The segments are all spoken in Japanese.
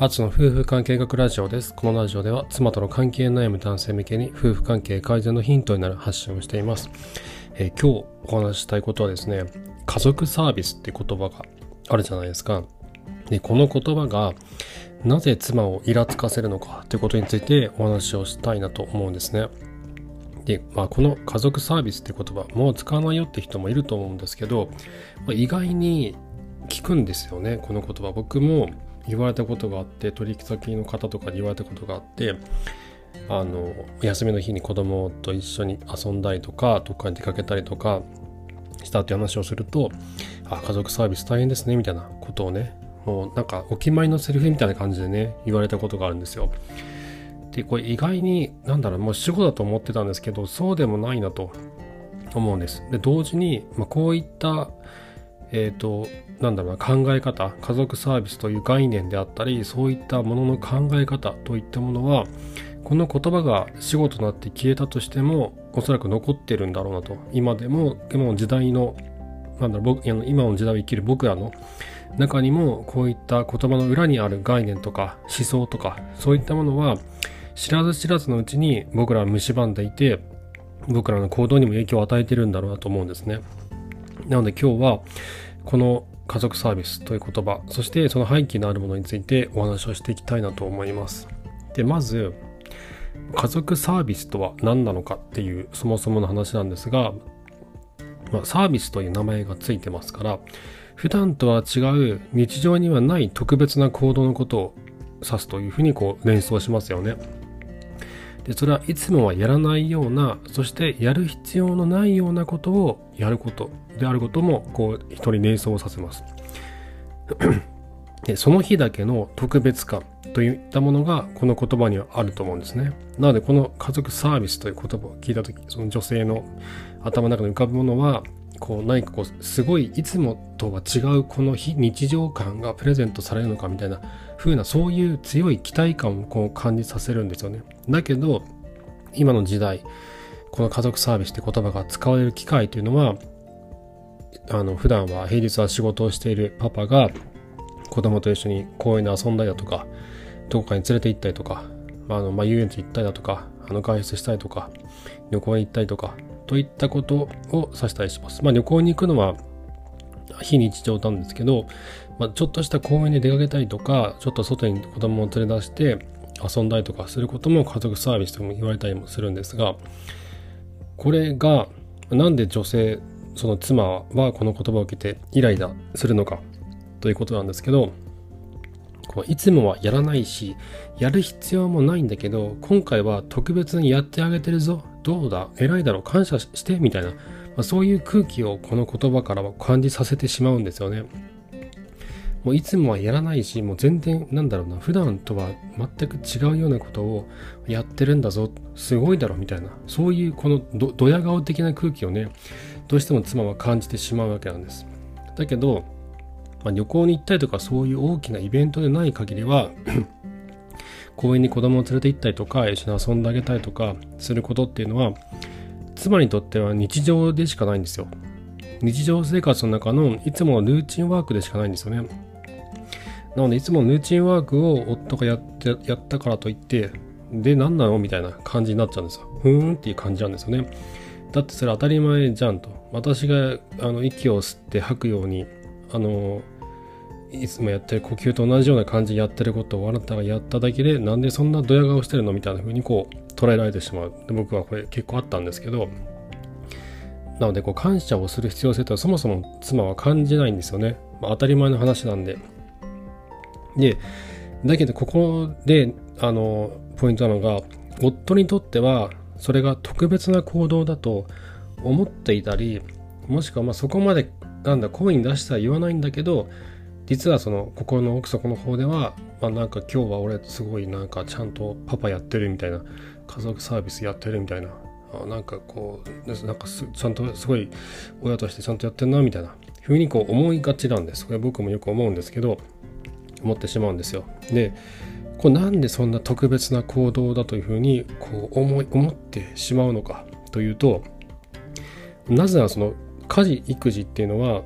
アツの夫婦関係学ラジオです。このラジオでは妻との関係悩む男性向けに夫婦関係改善のヒントになる発信をしています。えー、今日お話ししたいことはですね、家族サービスって言葉があるじゃないですか。で、この言葉がなぜ妻をイラつかせるのかということについてお話をしたいなと思うんですね。で、まあ、この家族サービスって言葉、もう使わないよって人もいると思うんですけど、まあ、意外に聞くんですよね、この言葉。僕も言われたことがあって取引先の方とかに言われたことがあってあの休みの日に子供と一緒に遊んだりとかどっかに出かけたりとかしたっていう話をするとあ家族サービス大変ですねみたいなことをねもうなんかお決まりのセリフみたいな感じでね言われたことがあるんですよ。でこれ意外になんだろうもう主語だと思ってたんですけどそうでもないなと思うんです。で同時に、まあ、こういったえっ、ー、と、なんだろうな、考え方、家族サービスという概念であったり、そういったものの考え方といったものは、この言葉が死語となって消えたとしても、おそらく残ってるんだろうなと。今でも、今の時代の、なんだろう、僕今の時代を生きる僕らの中にも、こういった言葉の裏にある概念とか思想とか、そういったものは、知らず知らずのうちに僕らは蝕んでいて、僕らの行動にも影響を与えてるんだろうなと思うんですね。なので今日はこの家族サービスという言葉、そしてその背景のあるものについてお話をしていきたいなと思います。で、まず、家族サービスとは何なのかっていうそもそもの話なんですが、まあ、サービスという名前がついてますから、普段とは違う日常にはない特別な行動のことを指すというふうにこう連想しますよね。でそれはいつもはやらないようなそしてやる必要のないようなことをやることであることもこう人に瞑想させます。でその日だけの特別感といったものがこの言葉にはあると思うんですね。なのでこの家族サービスという言葉を聞いた時その女性の頭の中に浮かぶものはこう何かこうすごいいつもとは違うこの非日常感がプレゼントされるのかみたいな風なそういう強い期待感をこう感じさせるんですよね。だけど今の時代この家族サービスって言葉が使われる機会というのはあの普段は平日は仕事をしているパパが子供と一緒に公園で遊んだりだとかどこかに連れて行ったりとか、まあ、のまあ、遊園地行ったりだとかあの外出したりとか旅行に行ったりとかといったことを指したりします。まあ、旅行に行くのは非日常なんですけど、まあ、ちょっとした公園に出かけたりとか、ちょっと外に子供を連れ出して遊んだりとかすることも家族サービスとも言われたりもするんですが、これがなんで女性、その妻はこの言葉を受けてイライラするのかということなんですけど、こいつもはやらないし、やる必要もないんだけど、今回は特別にやってあげてるぞどうだ？偉いだろう？感謝して？みたいな、まあ、そういう空気をこの言葉からは感じさせてしまうんですよね。もういつもはやらないし、もう全然なんだろうな、普段とは全く違うようなことをやってるんだぞ、すごいだろみたいな、そういうこのドヤ顔的な空気をね、どうしても妻は感じてしまうわけなんです。だけど、まあ、旅行に行ったりとかそういう大きなイベントでない限りは公園に子供を連れて行ったりとか一緒に遊んであげたりとかすることっていうのは妻にとっては日常でしかないんですよ。日常生活の中のいつものルーチンワークでしかないんですよね。なのでいつもルーチンワークを夫がやってやったからといってで何なのみたいな感じになっちゃうんですよ。ふーんっていう感じなんですよね。だってそれ当たり前じゃんと。私があの息を吸って吐くようにあのいつもやってる呼吸と同じような感じでやってることをあなたがやっただけでなんでそんなドヤ顔してるのみたいな風にこう捉えられてしまう。で僕はこれ結構あったんですけどなのでこう感謝をする必要性とはそもそも妻は感じないんですよね、まあ、当たり前の話なんで。でだけどここであのポイントなのが夫にとってはそれが特別な行動だと思っていたりもしくはまあそこまでなんだ声に出しては言わないんだけど実はその心の奥底の方では、まあ、なんか今日は俺すごいなんかちゃんとパパやってるみたいな家族サービスやってるみたいなあなんかこうなんかちゃんとすごい親としてちゃんとやってんなみたいなふうにこう思いがちなんです。これ僕もよく思うんですけど思ってしまうんですよ。でこれなんでそんな特別な行動だというふうにこう思い思ってしまうのかというとなぜならその家事育児っていうのは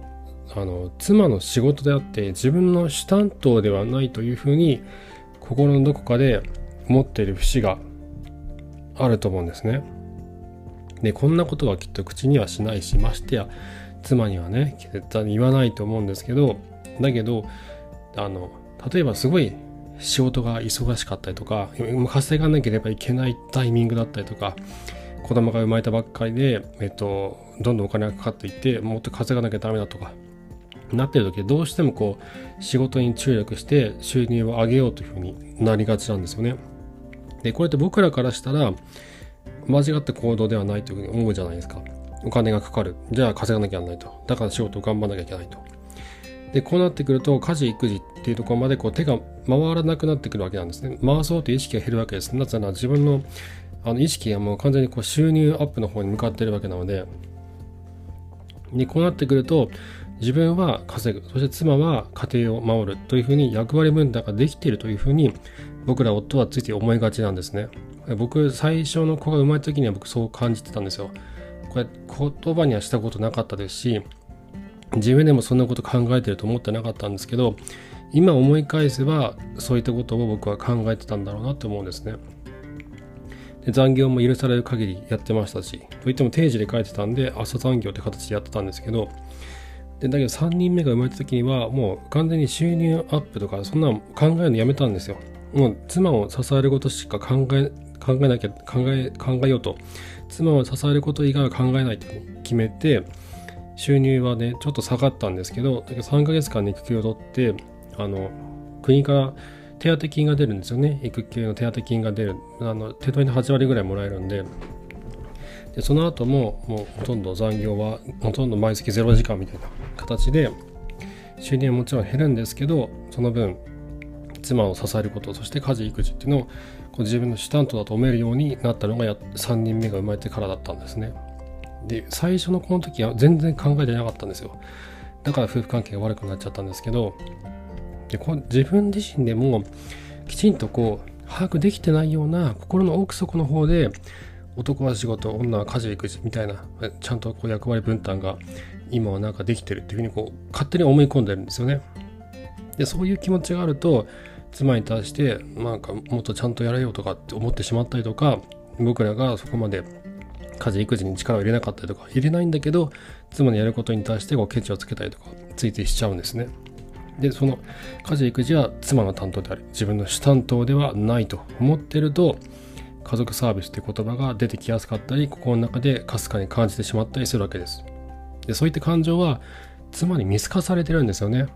あの妻の仕事であって自分の主担当ではないというふうに心のどこかで持っている節があると思うんですね。でこんなことはきっと口にはしないしましてや妻にはね絶対に言わないと思うんですけどだけどあの例えばすごい仕事が忙しかったりとか稼がなければいけないタイミングだったりとか子供が生まれたばっかりで、えっと、どんどんお金がかかっていってもっと稼がなきゃダメだとかなってる時どうしてもこう仕事に注力して収入を上げようというふうになりがちなんですよね。でこれって僕らからしたら間違った行動ではないというふうに思うじゃないですか。お金がかかる。じゃあ稼がなきゃならないと。だから仕事を頑張らなきゃいけないと。で、こうなってくると、家事、育児っていうところまでこう手が回らなくなってくるわけなんですね。回そうという意識が減るわけです。なぜなら自分のあの意識がもう完全にこう収入アップの方に向かってるわけなので、にこうなってくると、自分は稼ぐ、そして妻は家庭を守るというふうに役割分担ができているというふうに僕ら夫はついて思いがちなんですね。僕、最初の子が生まれた時には僕そう感じてたんですよ。これ言葉にはしたことなかったですし、自分でもそんなこと考えてると思ってなかったんですけど、今思い返せばそういったことを僕は考えてたんだろうなって思うんですね。で残業も許される限りやってましたし、といっても定時で書いてたんで朝残業って形でやってたんですけど、でだけど3人目が生まれた時にはもう完全に収入アップとかそんなの考えるのやめたんですよ。もう妻を支えることしか考え考えなきゃ考え考えようと。妻を支えること以外は考えないと決めて収入はねちょっと下がったんですけどだけど3ヶ月間育休を取ってあの国から手当金が出るんですよね。育休の手当金が出る。あの手取りの8割ぐらいもらえるんででその後ももうほとんど残業はほとんど毎月0時間みたいな形で収入はもちろん減るんですけどその分妻を支えることそして家事育児っていうのをこう自分の主担当だと思えるようになったのがや3人目が生まれてからだったんですね。で最初のこの時は全然考えてなかったんですよ。だから夫婦関係が悪くなっちゃったんですけどでこ自分自身でもきちんとこう把握できてないような心の奥底の方で男は仕事女は家事育児みたいなちゃんとこう役割分担が今はなんかできてるっていうふうにこう勝手に思い込んでるんですよね。でそういう気持ちがあると妻に対してなんかもっとちゃんとやれよとかって思ってしまったりとか僕らがそこまで家事育児に力を入れなかったりとか入れないんだけど妻のやることに対してこうケチをつけたりとかついてしちゃうんですね。でその家事育児は妻の担当である自分の主担当ではないと思ってると家族サービスって言葉が出てきやすかったり心の中でかすかに感じてしまったりするわけです。でそういった感情は妻に見透かされてるんですよね。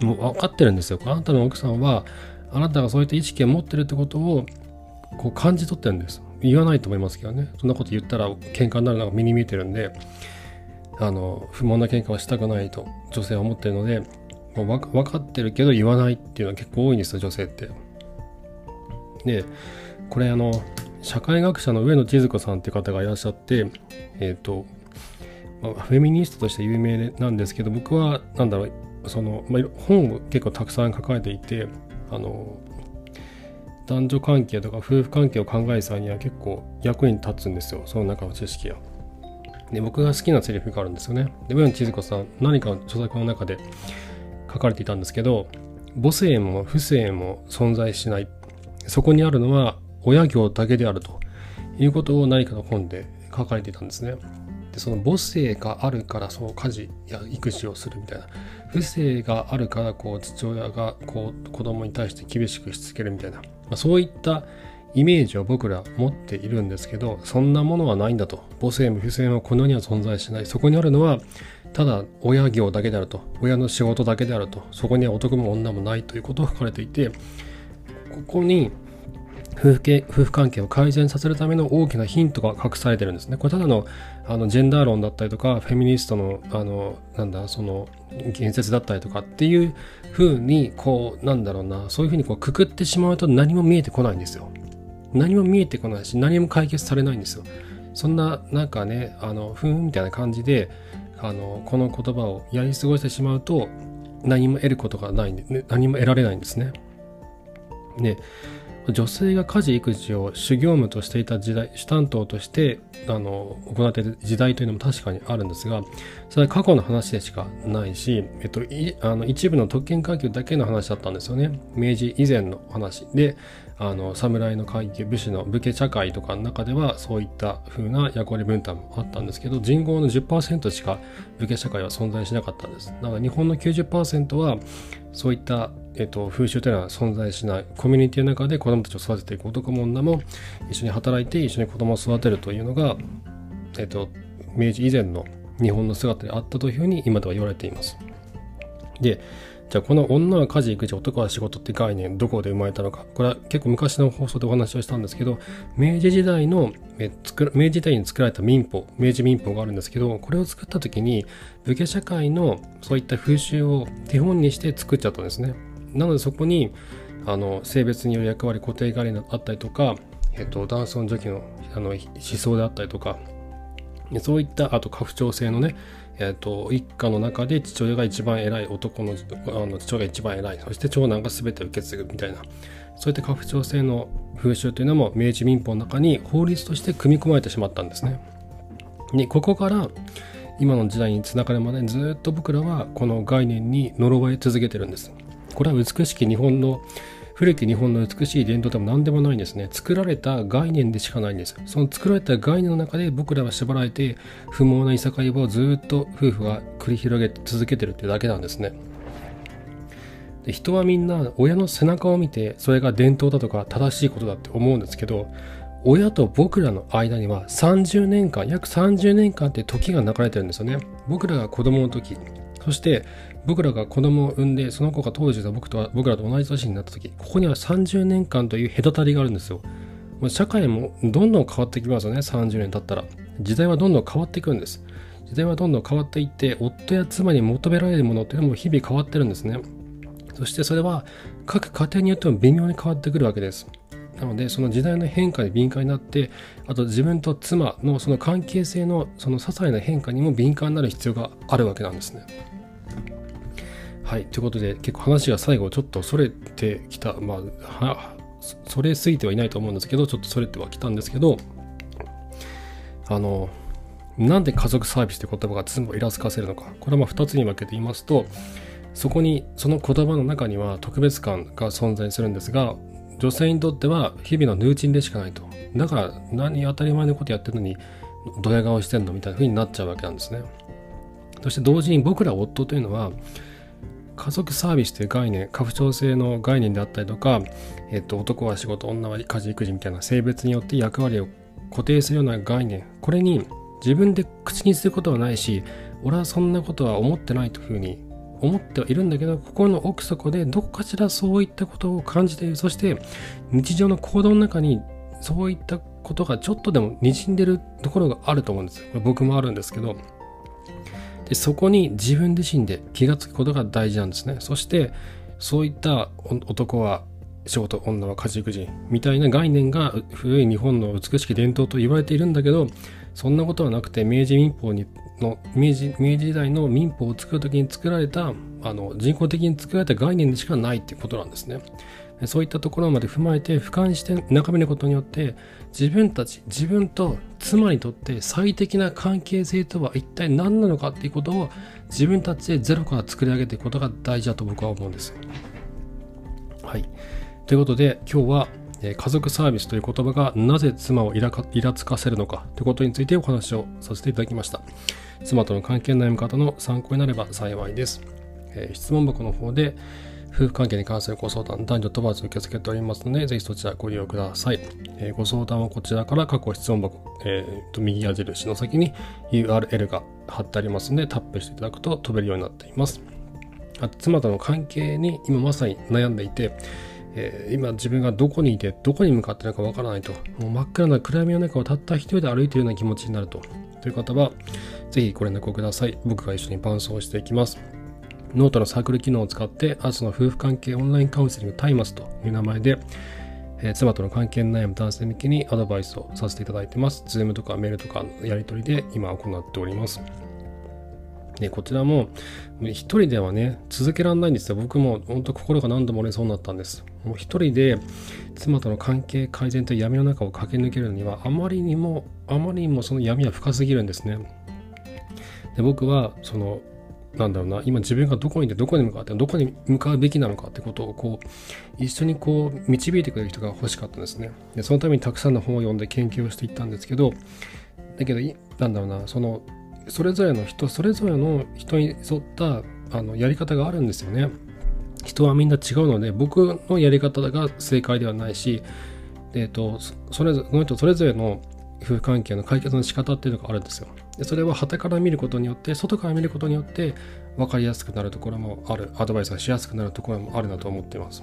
もう分かってるんですよ。あなたの奥さんはあなたがそういった意識を持ってるってことをこう感じ取ってるんです。言わないと思いますけどね。そんなこと言ったら喧嘩になるのが目に見えてるんであの不毛な喧嘩はしたくないと女性は思ってるのでもう分かってるけど言わないっていうのは結構多いんですよ女性って。でこれあの社会学者の上野千鶴子さんって方がいらっしゃってえっ、ー、と、まあ、フェミニストとして有名なんですけど僕は何だろうその、まあ、本を結構たくさん書かれていてあの男女関係とか夫婦関係を考える際には結構役に立つんですよその中の知識が。で僕が好きなセリフがあるんですよね。で、上野千鶴子さん何か著作の中で書かれていたんですけど母性も不正も存在しないそこにあるのは親業だけであるということを何かの本で書かれていたんですね。でその母性があるからその家事や育児をするみたいな。不正があるからこう父親がこう子供に対して厳しくしつけるみたいな、まあ、そういったイメージを僕ら持っているんですけどそんなものはないんだと。母性も不正もこの世には存在しない。そこにあるのはただ親業だけであると。親の仕事だけであると。そこには男も女もないということが書かれていてここに夫婦夫婦関係を改善させるための大きなヒントが隠されてるんですね。これただのあのジェンダー論だったりとかフェミニストのあのなんだその言説だったりとかっていう風にこうなんだろうなそういう風にこうくくってしまうと何も見えてこないんですよ。何も見えてこないし何も解決されないんですよ。そんななんかねあのふーんみたいな感じであのこの言葉をやり過ごしてしまうと何も得ることがないんで、何も得られないんですね。で女性が家事育児を主業務としていた時代主担当としてあの行っている時代というのも確かにあるんですがそれは過去の話でしかないし、えっと、あの一部の特権階級だけの話だったんですよね。明治以前の話。であの侍の階級武士の武家社会とかの中ではそういった風な役割分担もあったんですけど人口の10%しか武家社会は存在しなかったんですだから日本の90%はそういったえっと、風習というのは存在しないコミュニティの中で子供たちを育てていく男も女も一緒に働いて一緒に子供を育てるというのが、えっと、明治以前の日本の姿であったというふうに今では言われています。でじゃあこの女は家事育児男は仕事って概念どこで生まれたのか。これは結構昔の放送でお話をしたんですけど明治時代のえ明治時代に作られた民法明治民法があるんですけどこれを作った時に武家社会のそういった風習を手本にして作っちゃったんですね。なのでそこにあの性別による役割固定概念があったりとか、えっと、男尊女卑のあの思想であったりとかそういったあと家父長制のね、えっと、一家の中で父親が一番偉い男のあの父親が一番偉いそして長男が全て受け継ぐみたいなそういった家父長制の風習というのも明治民法の中に法律として組み込まれてしまったんですね。でここから今の時代につながるまでずっと僕らはこの概念に呪われ続けてるんです。これは美しき日本の古き日本の美しい伝統でも何でもないんですね。作られた概念でしかないんです。その作られた概念の中で僕らは縛られて不毛ないさかいをずっと夫婦が繰り広げ続けてるってだけなんですね。で人はみんな親の背中を見てそれが伝統だとか正しいことだって思うんですけど親と僕らの間には30年間約30年間って時が流れてるんですよね僕らが子供の時そして僕らが子供を産んでその子が当時の僕とは僕らと同じ年になった時ここには30年間という隔たりがあるんですよ。社会もどんどん変わってきますよね30年経ったら。時代はどんどん変わっていくんです。時代はどんどん変わっていって夫や妻に求められるものっていうのも日々変わってるんですね。そしてそれは各家庭によっても微妙に変わってくるわけです。なのでその時代の変化に敏感になってあと自分と妻のその関係性のその些細な変化にも敏感になる必要があるわけなんですね。はい。ということで、結構話が最後ちょっとそれてきた。まあ、それすぎてはいないと思うんですけど、ちょっとそれてはきたんですけど、あの、なんで家族サービスという言葉が妻をイラつかせるのか。これはまあ2つに分けて言いますと、そこに、その言葉の中には特別感が存在するんですが、女性にとっては日々のヌーチンでしかないと。だから何当たり前のことやってるのに、ドヤ顔してんのみたいな風になっちゃうわけなんですね。そして同時に僕ら夫というのは、家族サービスという概念、家父長制の概念であったりとか、えっと、男は仕事、女は家事育児みたいな性別によって役割を固定するような概念、これに自分で口にすることはないし、俺はそんなことは思ってないというふうに思ってはいるんだけど、心の奥底でどこかしらそういったことを感じている。そして日常の行動の中にそういったことがちょっとでも滲んでるところがあると思うんですよ。これ僕もあるんですけど、でそこに自分自身で気がつくことが大事なんですねそしてそういった男は仕事女は家事育児みたいな概念が古い日本の美しき伝統と言われているんだけどそんなことはなくて明治民法にの明治明治時代の民法を作る時に作られたあの人工的に作られた概念でしかないってことなんですね。そういったところまで踏まえて俯瞰して眺めることによって自分たち自分と妻にとって最適な関係性とは一体何なのかっていうことを自分たちでゼロから作り上げていくことが大事だと僕は思うんです。はい。ということで今日は家族サービスという言葉がなぜ妻をイラつかせるのかということについてお話をさせていただきました。妻との関係の悩み方の参考になれば幸いです。えー、質問箱の方で夫婦関係に関するご相談、男女問わず受け付けておりますので、ぜひそちらご利用ください。えー、ご相談はこちらから過去質問箱、えー、と右矢印の先に URL が貼ってありますので、タップしていただくと飛べるようになっています。あ妻との関係に今まさに悩んでいて、えー、今自分がどこにいてどこに向かっているかわからないともう真っ暗な暗闇の中をたった一人で歩いているような気持ちになるとという方はぜひご連絡をください僕が一緒に伴走していきますノートのサークル機能を使って、アースの夫婦関係オンラインカウンセリングタイマスという名前で、えー、妻との関係に悩む男性向けにアドバイスをさせていただいてます。 Zoom とかメールとかのやり取りで今行っております。で、こちらも、一人ではね、続けられないんですよ。僕も本当心が何度も折れそうになったんです。もう一人で妻との関係改善と闇の中を駆け抜けるには、あまりにも、あまりにもその闇は深すぎるんですね。で、僕は、その、なんだろうな、今自分がどこにいてどこに向かって、どこに向かうべきなのかってことを、こう、一緒にこう、導いてくれる人が欲しかったんですね。で、そのためにたくさんの本を読んで研究をしていったんですけど、だけど、なんだろうな、その、それぞれの人それぞれの人に沿ったあのやり方があるんですよね。人はみんな違うので僕のやり方が正解ではないし、えーと、それぞれの人それぞれの夫婦関係の解決の仕方っていうのがあるんですよ。でそれは旗から見ることによって外から見ることによって分かりやすくなるところもあるアドバイスがしやすくなるところもあるなと思ってます。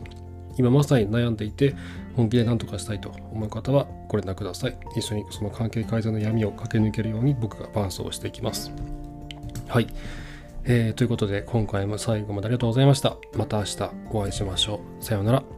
今まさに悩んでいて本気で何とかしたいと思う方はご連絡ください。一緒にその関係改善の闇を駆け抜けるように僕が伴走していきます。はい。えー、ということで今回も最後までありがとうございました。また明日お会いしましょう。さようなら。